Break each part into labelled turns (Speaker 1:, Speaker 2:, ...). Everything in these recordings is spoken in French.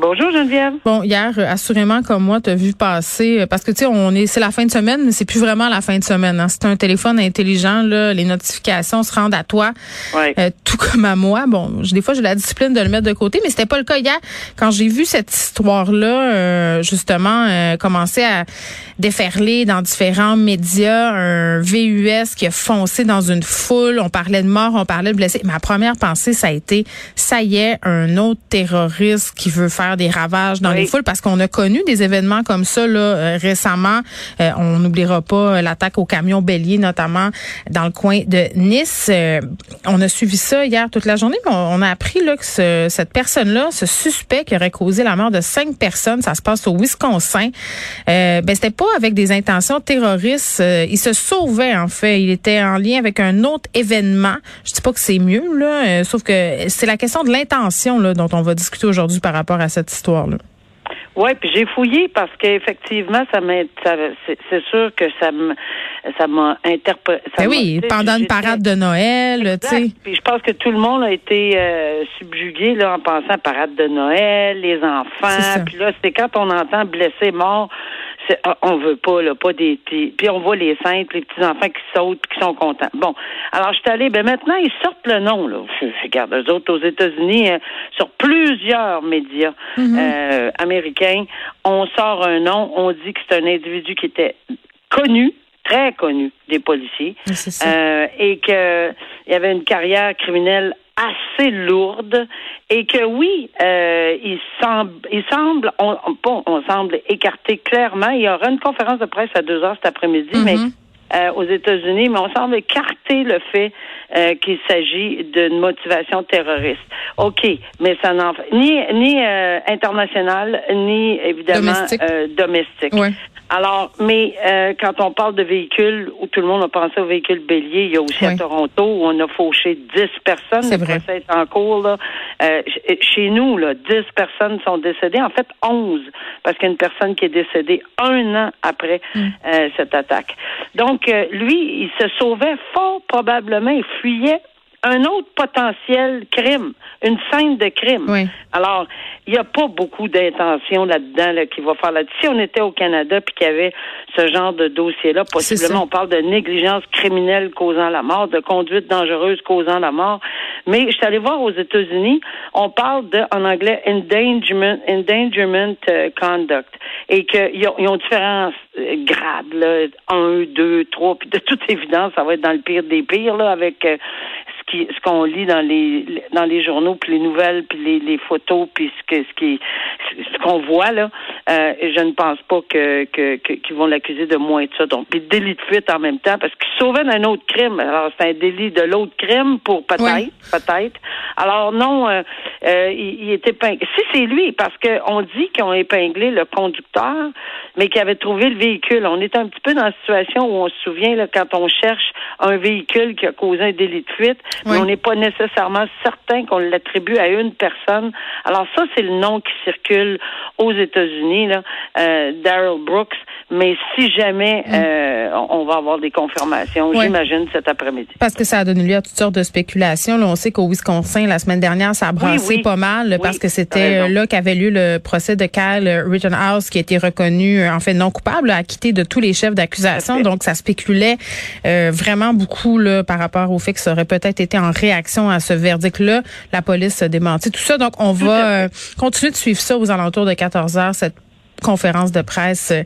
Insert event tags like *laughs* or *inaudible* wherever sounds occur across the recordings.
Speaker 1: Bonjour, Geneviève.
Speaker 2: Bon, hier, euh, assurément, comme moi, t'as vu passer, euh, parce que, tu sais, on est, c'est la fin de semaine, mais c'est plus vraiment la fin de semaine. Hein. C'est un téléphone intelligent, là, les notifications se rendent à toi,
Speaker 1: Ouais.
Speaker 2: euh, tout comme à moi. Bon, j- des fois, j'ai la discipline de le mettre de côté, mais c'était pas le cas hier. Quand j'ai vu cette histoire-là, euh, justement, euh, commencer à déferler dans différents médias, un VUS qui a foncé dans une foule, on parlait de mort, on parlait de blessés. Ma première pensée, ça a été, ça y est, un autre terroriste qui veut faire des ravages dans
Speaker 1: Oui.
Speaker 2: les foules, parce qu'on a connu des événements comme ça là, euh, récemment. Euh, on n'oubliera pas euh, l'attaque au camion bélier, notamment dans le coin de Nice. Euh, on a suivi ça hier toute la journée, mais on, on a appris là, que ce- cette personne-là, ce suspect qui aurait causé la mort de cinq personnes, ça se passe au Wisconsin. Euh, ben c'était pas avec des intentions terroristes. Il se sauvait en fait. Il était en lien avec un autre événement. Je dis pas que c'est mieux là, sauf que c'est la question de l'intention là dont on va discuter aujourd'hui par rapport à cette histoire-là.
Speaker 1: Oui, puis j'ai fouillé parce qu'effectivement, ça m'a, ça- c'est, sûr que ça me, ça m'a interpellé.
Speaker 2: Ben oui, pendant une parade de Noël, tu sais.
Speaker 1: Puis je pense que tout le monde a été euh, subjugué là en pensant à parade de Noël, les enfants. Puis là, c'est quand on entend blessé, mort, on veut pas là, pas des petits. Puis on voit les saintes, les petits enfants qui sautent, qui sont contents. Bon, alors je suis allée. Ben maintenant ils sortent le nom là. Regarde eux autres aux États-Unis euh, sur plusieurs médias euh, américains, on sort un nom, on dit que c'est un individu qui était connu très connu des policiers
Speaker 2: Oui,
Speaker 1: euh, et que il y avait une carrière criminelle assez lourde et que oui, euh, il semble, il semble, on, on- bon, on semble écarter clairement. Il y aura une conférence de presse à deux heures cet après-midi, mais
Speaker 2: Mhm.
Speaker 1: Euh, aux États-Unis, mais on semble écarter le fait euh, qu'il s'agit d'une motivation terroriste. OK, mais ça n'en fait ni ni euh, international ni évidemment
Speaker 2: Domestique.
Speaker 1: euh, domestique.
Speaker 2: Ouais.
Speaker 1: Alors, mais euh, quand on parle de véhicules où tout le monde a pensé aux véhicules béliers, il y a aussi à. Toronto où on a fauché 10 personnes.
Speaker 2: C'est vrai.
Speaker 1: est en cours. Là. Euh, ch- chez nous, là, 10 personnes sont décédées. En fait, 11, parce qu'il y a une personne qui est décédée un an après
Speaker 2: Mm.
Speaker 1: euh, cette attaque. Donc, euh, lui, il se sauvait fort probablement. Il fuyait un autre potentiel crime, une scène de crime.
Speaker 2: Oui.
Speaker 1: Alors, il n'y a pas beaucoup d'intention là-dedans là, qui va faire là Si on était au Canada puis qu'il y avait ce genre de dossier-là, possiblement on parle de négligence criminelle causant la mort, de conduite dangereuse causant la mort. Mais je suis allée voir aux États-Unis, on parle de, en anglais, endangerment, endangerment euh, conduct. Et qu'ils ont, ont différents euh, grades, là, un, deux, trois, puis de toute évidence, ça va être dans le pire des pires, là, avec euh, ce qui ce qu'on lit dans les dans les journaux puis les nouvelles puis les, les photos puis ce que ce qui ce qu'on voit là euh, je ne pense pas que qu'ils vont l'accuser de moins de ça. Donc puis délit de fuite en même temps parce qu'il sauvait d'un autre crime. Alors c'est un délit de l'autre crime pour peut-être peut-être. Alors non euh, euh, il, il est épinglé. Si c'est lui parce que on dit qu'ils ont épinglé le conducteur mais qu'il avait trouvé le véhicule. On est un petit peu dans la situation où on se souvient là, quand on cherche un véhicule qui a causé un délit de fuite mais on n'est pas nécessairement certain qu'on l'attribue à une personne. Alors ça, c'est le nom qui circule aux États-Unis, là, euh, Daryl Brooks. Mais si jamais euh, on va avoir des confirmations,
Speaker 2: Mm. Oui.
Speaker 1: j'imagine cet après-midi.
Speaker 2: Parce que ça a donné lieu à toutes sortes de spéculations. Là, on sait qu'au Wisconsin, la semaine dernière, ça a brassé
Speaker 1: oui.
Speaker 2: pas mal parce que c'était là qu'avait lieu le procès de Kyle Rittenhouse qui a été reconnu euh, en fait non coupable, acquitté de tous les chefs d'accusation. Donc ça spéculait euh, vraiment beaucoup là par rapport au fait que ça aurait peut-être été en réaction à ce verdict-là. La police a démenti tout ça. Donc on va euh, continuer de suivre ça aux alentours de 14 heures cette conférence de presse euh,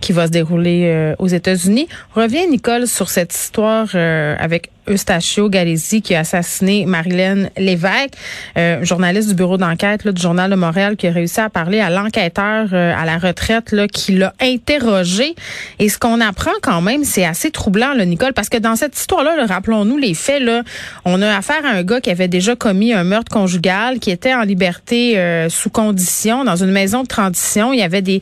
Speaker 2: qui va se dérouler euh, aux États-Unis. Reviens, Nicole, sur cette histoire euh, avec Eustachio Galési qui a assassiné Marilyn Lévesque, euh, journaliste du bureau d'enquête du Journal de Montréal qui a réussi à parler à l'enquêteur euh, à la retraite là, qui l'a interrogé. Et ce qu'on apprend quand même, c'est assez troublant, là, Nicole, parce que dans cette histoire-là, là, rappelons-nous les faits, là, on a affaire à un gars qui avait déjà commis un meurtre conjugal, qui était en liberté euh, sous condition dans une maison de transition. Il y avait des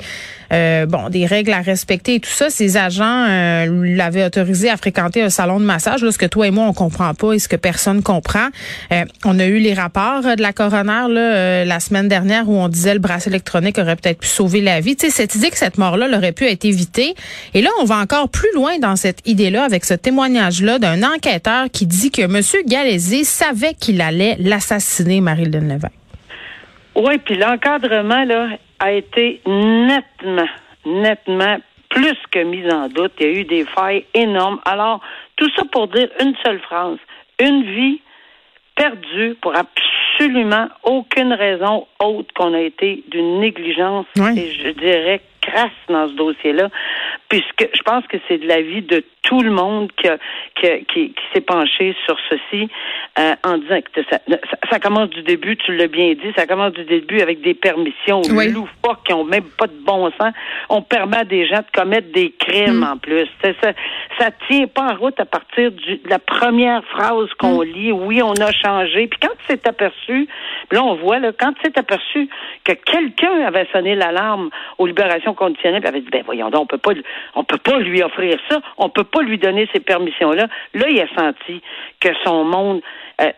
Speaker 2: euh, bon, des règles à respecter et tout ça. Ses agents euh, l'avaient autorisé à fréquenter un salon de massage, là, ce que toi et moi on comprend pas et ce que personne comprend. Euh, on a eu les rapports de la coroner là, la semaine dernière où on disait le bracelet électronique aurait peut-être pu sauver la vie. Tu sais, cette idée que cette mort-là aurait pu être évitée. Et là, on va encore plus loin dans cette idée-là avec ce témoignage-là d'un enquêteur qui dit que M. Galézé savait qu'il allait l'assassiner, Marilyn Lévesque.
Speaker 1: Oui, puis l'encadrement là a été nettement, nettement plus que mis en doute. Il y a eu des failles énormes. Alors, tout ça pour dire une seule phrase. Une vie perdue pour absolument aucune raison autre qu'on a été d'une négligence, et je dirais crasse dans ce dossier-là, puisque je pense que c'est de la vie de tout le monde qui, qui, qui, s'est penché sur ceci euh, en disant que ça, ça, commence du début, tu l'as bien dit, ça commence du début avec des permissions oui. loufoques qui ont même pas de bon sens. On permet à des gens de commettre des crimes mm. en plus. Ça, ça, tient pas en route à partir du, de la première phrase qu'on mm. lit. Oui, on a changé. Puis quand c'est aperçu, là on voit là, quand c'est aperçu que quelqu'un avait sonné l'alarme aux libérations conditionnelles, puis avait dit ben voyons donc, on peut pas, on peut pas lui offrir ça, on peut pas lui donner ces permissions-là. Là, il a senti que son monde euh,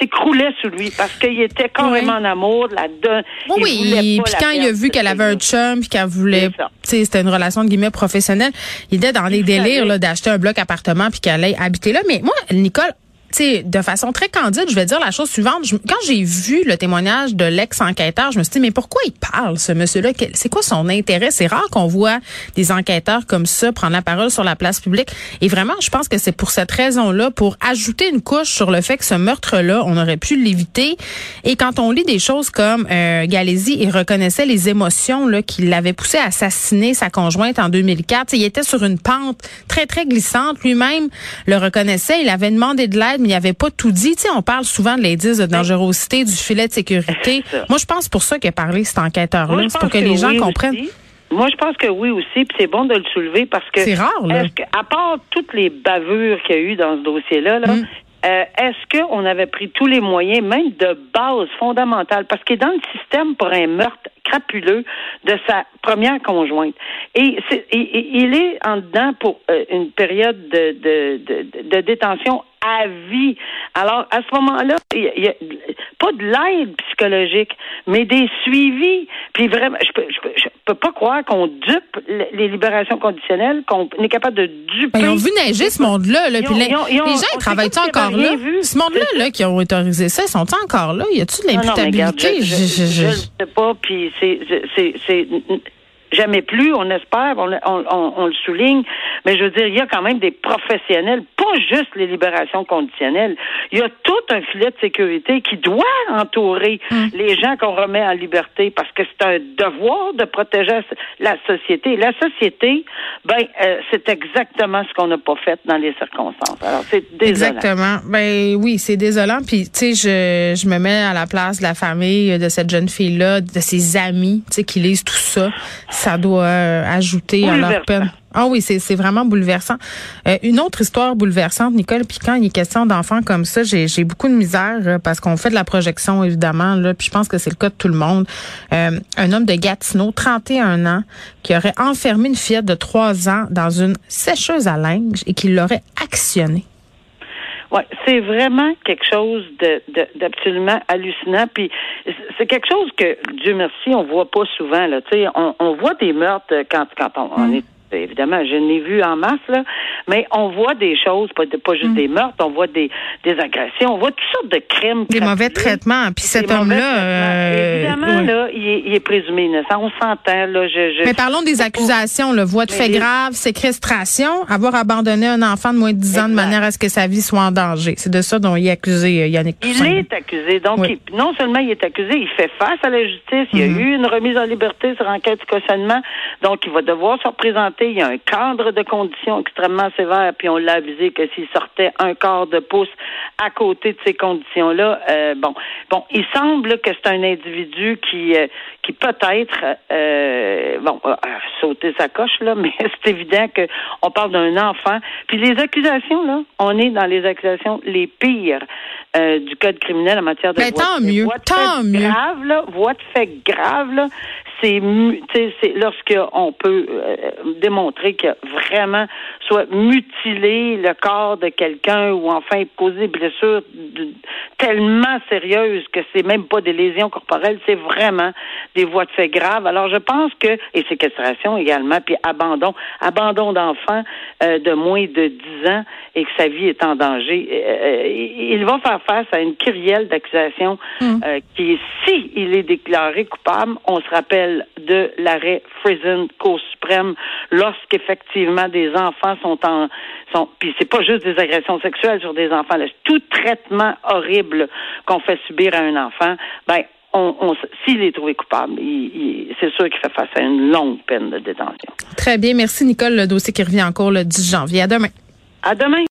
Speaker 1: s'écroulait sous lui parce qu'il était carrément en amour là-dedans.
Speaker 2: Oui, puis quand il a vu qu'elle avait un chum puis qu'elle voulait, c'était une relation de guillemets professionnelle, il était dans les délires d'acheter un bloc appartement puis qu'elle allait habiter là. Mais moi, Nicole, de façon très candide, je vais dire la chose suivante. quand j'ai vu le témoignage de l'ex-enquêteur, je me suis dit, mais pourquoi il parle, ce monsieur-là? C'est quoi son intérêt? C'est rare qu'on voit des enquêteurs comme ça prendre la parole sur la place publique. Et vraiment, je pense que c'est pour cette raison-là, pour ajouter une couche sur le fait que ce meurtre-là, on aurait pu l'éviter. Et quand on lit des choses comme euh, Galési, il reconnaissait les émotions là, qui l'avaient poussé à assassiner sa conjointe en 2004. il était sur une pente très, très glissante. Lui-même le reconnaissait. Il avait demandé de l'aide mais il avait pas tout dit. Tu sais, on parle souvent de l'indice de dangerosité, du filet de sécurité. *laughs* Moi, je pense pour ça qu'il a parlé cet enquêteur-là. C'est pour que, les gens comprennent.
Speaker 1: Moi, je pense que oui aussi, puis c'est bon de le soulever parce que.
Speaker 2: C'est rare, là.
Speaker 1: à part toutes les bavures qu'il y a eu dans ce dossier-là, là, mm. euh, est-ce qu'on avait pris tous les moyens, même de base fondamentale, parce qu'il est dans le système pour un meurtre crapuleux de sa première conjointe. Et, il est en dedans pour euh, une période de, de, de, de détention à vie. Alors, à ce moment-là, il y, a pas de l'aide psychologique, mais des suivis. Puis vraiment, je peux, je peux, je peux pas croire qu'on dupe les libérations conditionnelles, qu'on est capable de duper.
Speaker 2: Ben, ils ont vu neiger ce monde-là. Là, puis les, gens, ils travaillent encore là? Ce monde-là là, qui ont autorisé ça, ils sont encore là? Y a-tu de l'imputabilité?
Speaker 1: Je, je, sais pas, puis c'est jamais plus, on espère, on, on, le souligne, mais je veux dire, il y a quand même des professionnels, pas juste les libérations conditionnelles. Il y a tout un filet de sécurité qui doit entourer hum. les gens qu'on remet en liberté parce que c'est un devoir de protéger la société. La société, ben, euh, c'est exactement ce qu'on n'a pas fait dans les circonstances. Alors, c'est désolant.
Speaker 2: Exactement. Ben oui, c'est désolant. Puis, tu sais, je, je me mets à la place de la famille de cette jeune fille-là, de ses amis, tu sais, qui lisent tout ça ça doit euh, ajouter à leur peine. Ah oui, c'est vraiment bouleversant. Euh, une autre histoire bouleversante, Nicole, puis quand il est question d'enfants comme ça, j'ai beaucoup de misère euh, parce qu'on fait de la projection, évidemment, là, puis je pense que c'est le cas de tout le monde. un homme de Gatineau, 31 ans, qui aurait enfermé une fillette de 3 ans dans une sécheuse à linge et qui l'aurait actionnée.
Speaker 1: Ouais, c'est vraiment quelque chose d'absolument hallucinant. Puis c'est quelque chose que Dieu merci, on voit pas souvent. Là, tu sais, on, on voit des meurtres quand quand on, on mm. est évidemment, je n'ai vu en masse, là, mais on voit des choses, pas, pas juste mm. des meurtres, on voit des, des agressions, on voit toutes sortes de crimes.
Speaker 2: Des mauvais traitements. Puis cet homme-là.
Speaker 1: Euh, évidemment, là, il est, il est, présumé innocent. On s'entend, là. Je,
Speaker 2: mais parlons des accusations, le voie de fait grave, séquestration, avoir abandonné un enfant de moins de 10 ans de manière à ce que sa vie soit en danger. C'est de ça dont il est accusé, euh, Yannick
Speaker 1: Il est accusé. Donc, non seulement il est accusé, il fait face à la justice. Il y a mm-hmm. eu une remise en liberté sur enquête de cautionnement. Donc, il va devoir se représenter il y a un cadre de conditions extrêmement sévère, puis on l'a avisé que s'il sortait un quart de pouce à côté de ces conditions-là, euh, bon, bon, il semble que c'est un individu qui, euh, qui peut-être, euh, bon, a sauté sa coche là, *laughs* mais c'est évident que on parle d'un enfant. Puis les accusations là, on est dans les accusations les pires du code criminel en matière de
Speaker 2: mais tant mieux, tant mieux.
Speaker 1: grave là, voie de fait grave là, c'est lorsque on peut euh, démontrer que vraiment soit mutilé le corps de quelqu'un ou enfin causer des blessures tellement sérieuses que c'est même pas des lésions corporelles, c'est vraiment des voies de fait graves. Alors je pense que et séquestration également, puis abandon, abandon d'enfants euh, de moins de 10 ans et que sa vie est en danger. Euh, il va faire face à une kyrielle d'accusations hum. qui, si il est déclaré coupable, on se rappelle de l'arrêt Friesen Cour suprême lorsqu'effectivement des enfants sont en sont puis c'est pas juste des agressions sexuelles sur des enfants, là, tout traitement horrible qu'on fait subir à un enfant, ben on, s'il est trouvé coupable, c'est sûr qu'il fait face à une longue peine de détention.
Speaker 2: Très bien. Merci, Nicole. Le dossier qui revient encore le 10 janvier. À demain.
Speaker 1: À demain.